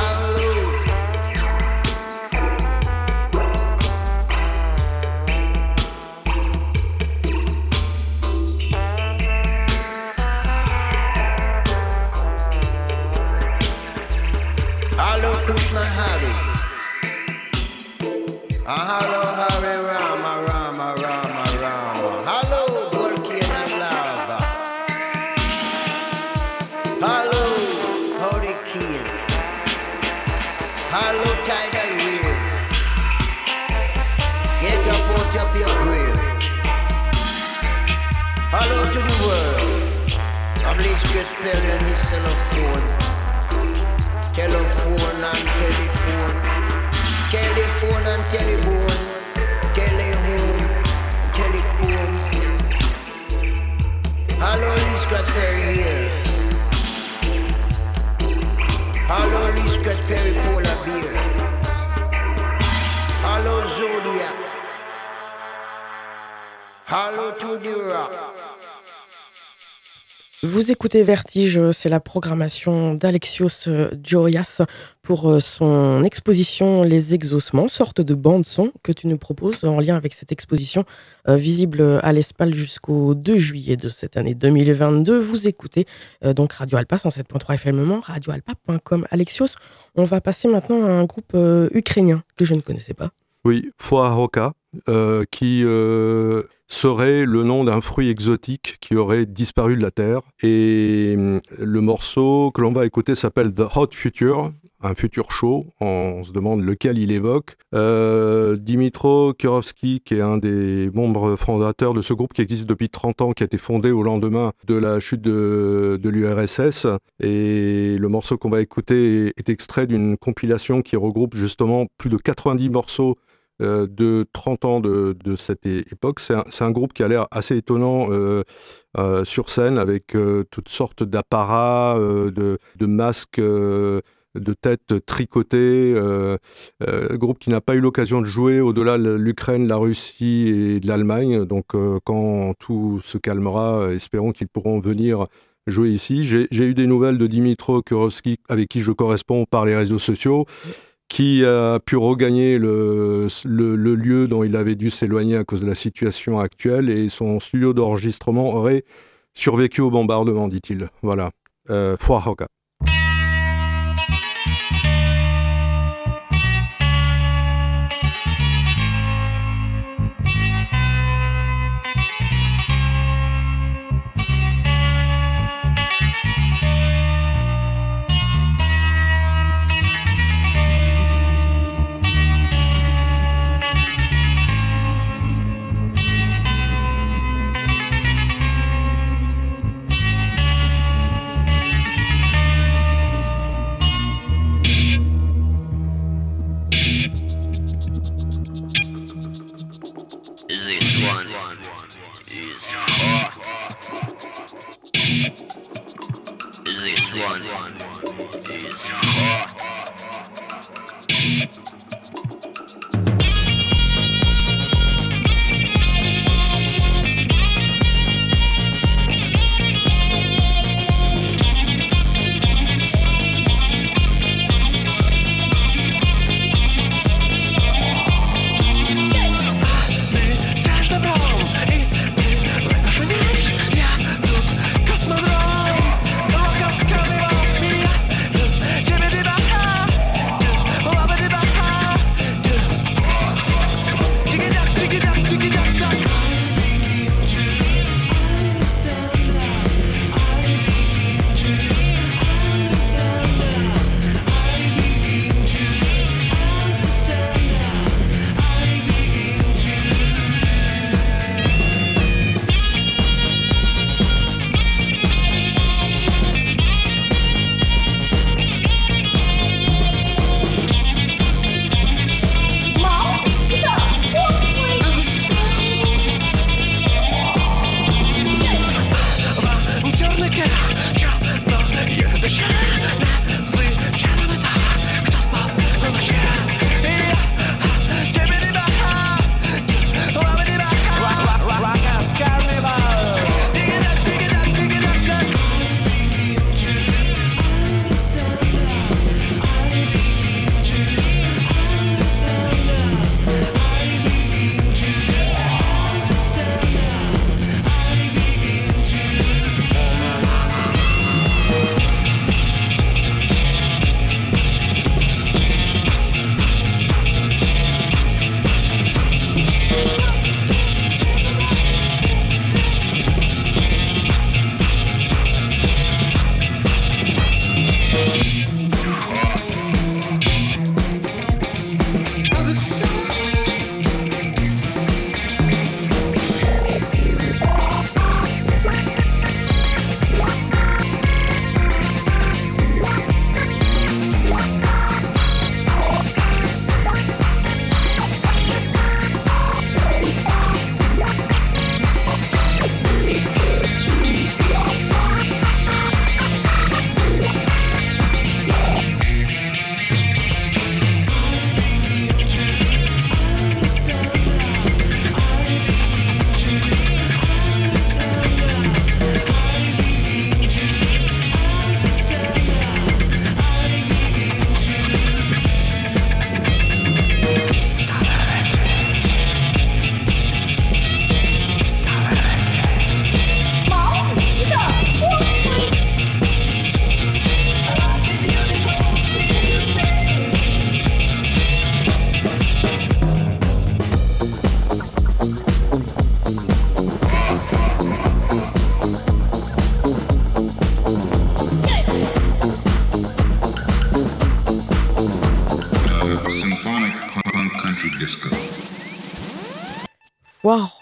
Vous écoutez Vertige, c'est la programmation d'Alexios Joyas pour euh, son exposition Les Exaucements, sorte de bande-son que tu nous proposes en lien avec cette exposition euh, visible à l'Espal jusqu'au 2 juillet de cette année 2022. Vous écoutez euh, donc Radio Alpa 107.3 FM, radioalpa.com. Alexios, on va passer maintenant à un groupe ukrainien que je ne connaissais pas. Oui, Foaroka, qui serait le nom d'un fruit exotique qui aurait disparu de la Terre. Et hum, le morceau que l'on va écouter s'appelle The Hot Future, un futur chaud. On se demande lequel il évoque. Euh, Dimitro Kirovski, qui est un des membres fondateurs de ce groupe qui existe depuis 30 ans, qui a été fondé au lendemain de la chute de, de l'URSS. Et le morceau qu'on va écouter est extrait d'une compilation qui regroupe justement plus de 90 morceaux euh, de 30 ans de, cette époque. C'est un, groupe qui a l'air assez étonnant euh, euh, sur scène avec toutes sortes d'apparats, de, masques de têtes tricotées, groupe qui n'a pas eu l'occasion de jouer au-delà de l'Ukraine, la Russie et de l'Allemagne. Donc quand tout se calmera, espérons qu'ils pourront venir jouer ici. J'ai eu des nouvelles de Dimitro Kurovski avec qui je corresponds par les réseaux sociaux qui a pu regagner le, lieu dont il avait dû s'éloigner à cause de la situation actuelle et son studio d'enregistrement aurait survécu au bombardement, dit-il. Voilà. Euh,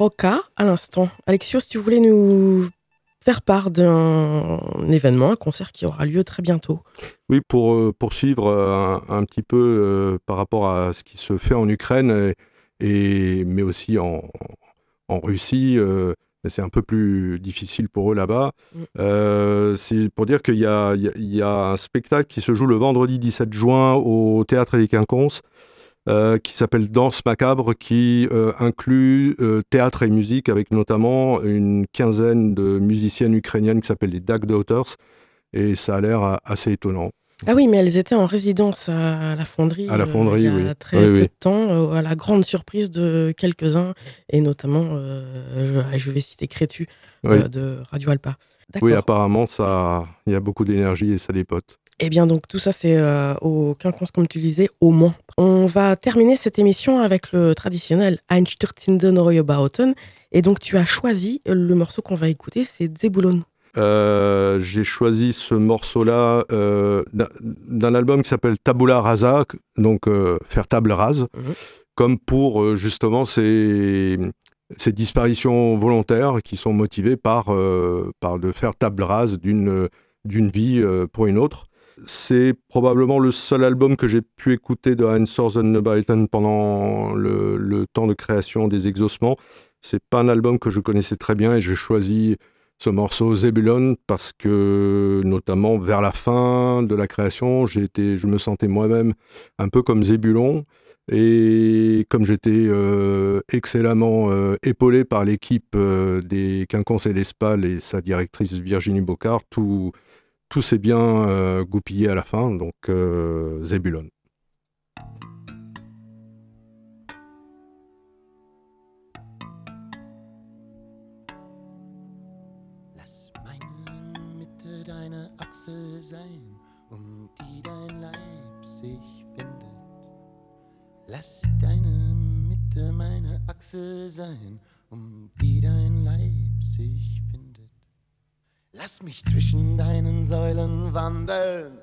Roca à l'instant. Alexios, tu voulais nous faire part d'un événement, un concert qui aura lieu très bientôt. Oui, pour euh, poursuivre euh, un, petit peu euh, par rapport à ce qui se fait en Ukraine, et, mais aussi en, en Russie. c'est un peu plus difficile pour eux là-bas. Mm. c'est pour dire qu'il y, y, a un spectacle qui se joue le vendredi 17 juin au Théâtre des Quinconces, euh, qui s'appelle Danse macabre, qui euh, inclut euh, théâtre et musique, avec notamment une quinzaine de musiciennes ukrainiennes qui s'appellent les Dag Daughters, et ça a l'air assez étonnant. Ah oui, mais elles étaient en résidence à la fonderie, à la fonderie il y a très peu de temps, à la grande surprise de quelques-uns, et notamment, je, vais citer Crétu de Radio Alpa. Oui, apparemment, il y a beaucoup d'énergie et ça dépote. Eh bien, donc tout ça, c'est euh, au quinconce, comme tu disais, au Mans. On va terminer cette émission avec le traditionnel Einstürzenden Neubauten. Et donc, tu as choisi le morceau qu'on va écouter, c'est Zebulon. Euh, j'ai choisi ce morceau-là euh, d'un album qui s'appelle Tabula Rasa, donc faire table rase, mhm. comme pour justement ces, ces, disparitions volontaires qui sont motivées par, par de faire table rase d'une vie pour une autre. C'est probablement le seul album que j'ai pu écouter de Heinz Sorzen pendant le, temps de création des Exossements. C'est pas un album que je connaissais très bien et j'ai choisi ce morceau Zebulon parce que notamment vers la fin de la création, été, je me sentais moi-même un peu comme Zébulon et comme j'étais euh, excellemment euh, épaulé par l'équipe euh, des Quinconces et l'Espal et sa directrice Virginie Bocard, tout, tout s'est bien euh, goupillé à la fin, donc euh, Zebulon. Lass meine Mitte deine Achse sein, um die dein Leib sich findet. Lass deine Mitte meine Achse sein, um die dein Leib sich. Lass mich zwischen deinen Säulen wandeln,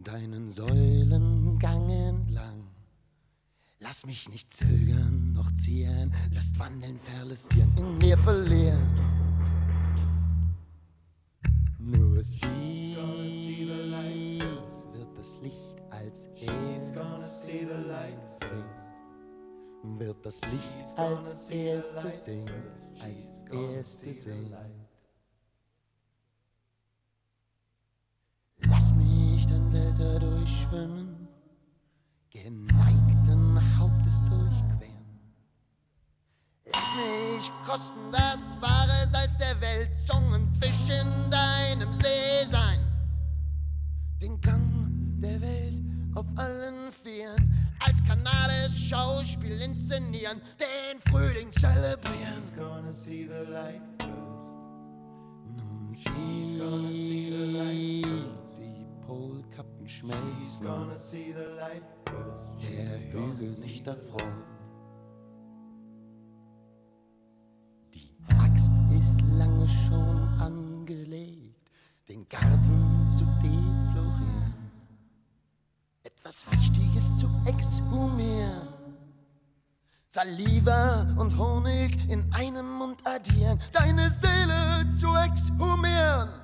deinen Säulengang entlang. Lass mich nicht zögern noch ziehen, Lust wandeln, verlustieren, in mir verlieren. Nur sie wird das Licht als erstes sehen. Wird das Licht als erstes sehen, als erstes sehen. Lass mich den Delta durchschwimmen, geneigten Hauptes durchqueren. Lass mich kosten das wahre Salz der Welt, Zungenfisch in deinem See sein. Den Gang der Welt auf allen Vieren, als kanales Schauspiel inszenieren, den Frühling zelebrieren. Nun sie Polkappen schmelzen. Der Hügel nicht erfroren. Die Axt ist lange schon angelegt, den Garten zu deflorieren. Etwas Wichtiges zu exhumieren. Saliva und Honig in einem Mund addieren, deine Seele zu exhumieren.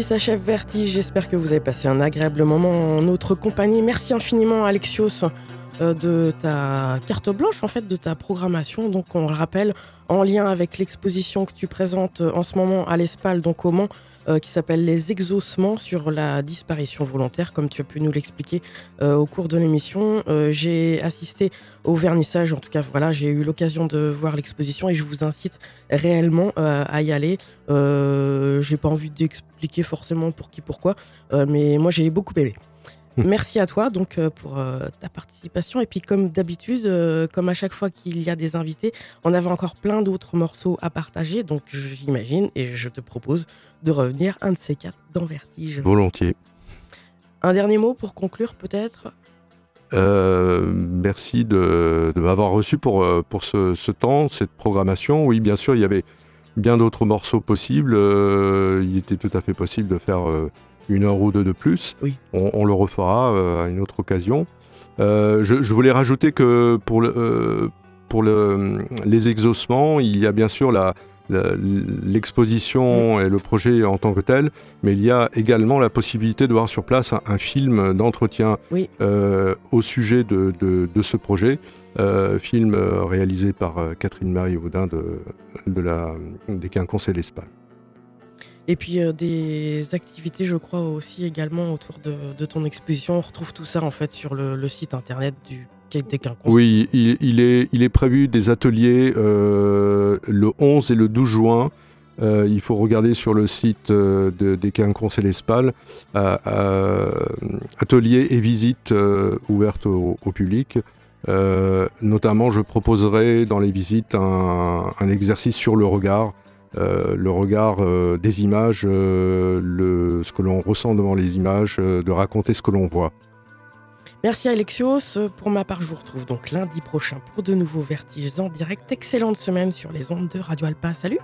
Ainsi s'achève Vertige. J'espère que vous avez passé un agréable moment en notre compagnie. Merci infiniment, Alexios, de ta carte blanche, en fait, de ta programmation. Donc, on le rappelle, en lien avec l'exposition que tu présentes en ce moment à l'ESPAL, donc au Mans, euh, qui s'appelle Les exaucements sur la disparition volontaire, comme tu as pu nous l'expliquer euh, au cours de l'émission. Euh, j'ai assisté au vernissage, en tout cas, voilà, j'ai eu l'occasion de voir l'exposition et je vous incite réellement à y aller. j'ai pas envie d'expliquer forcément pour qui, pourquoi, mais moi j'ai beaucoup aimé. Merci à toi donc euh, pour euh, ta participation. Et puis comme d'habitude, euh, comme à chaque fois qu'il y a des invités, on avait encore plein d'autres morceaux à partager. Donc j'imagine et je te propose de revenir un de ces quatre dans Vertige. Volontiers. Un dernier mot pour conclure peut-être? Merci de, m'avoir reçu pour, pour ce, temps, cette programmation. Oui, bien sûr, il y avait bien d'autres morceaux possibles. il était tout à fait possible de faire une heure ou deux de plus. Oui. On, le refera euh, à une autre occasion. Euh, je, voulais rajouter que pour, le, euh, pour le, les exaucements, il y a bien sûr la, l'exposition et le projet en tant que tel, mais il y a également la possibilité de voir sur place un, film d'entretien au sujet de, de, ce projet, film réalisé par Catherine Marie Audin de, de la, des Quinconces et l'Espagne. Et puis euh, des activités, je crois aussi également autour de, ton exposition. On retrouve tout ça en fait sur le, site internet du des Quinconces. Oui, il, est, prévu des ateliers euh, le 11 et le 12 juin. Euh, il faut regarder sur le site de, des Quinconces et l'Espal. ateliers et visites ouvertes au, public. notamment, je proposerai dans les visites un exercice sur le regard euh, le regard euh, des images, euh, ce que l'on ressent devant les images, de raconter ce que l'on voit. Merci Alexios. Pour ma part, je vous retrouve donc lundi prochain pour de nouveaux vertiges en direct. Excellente semaine sur les ondes de Radio Alpa. Salut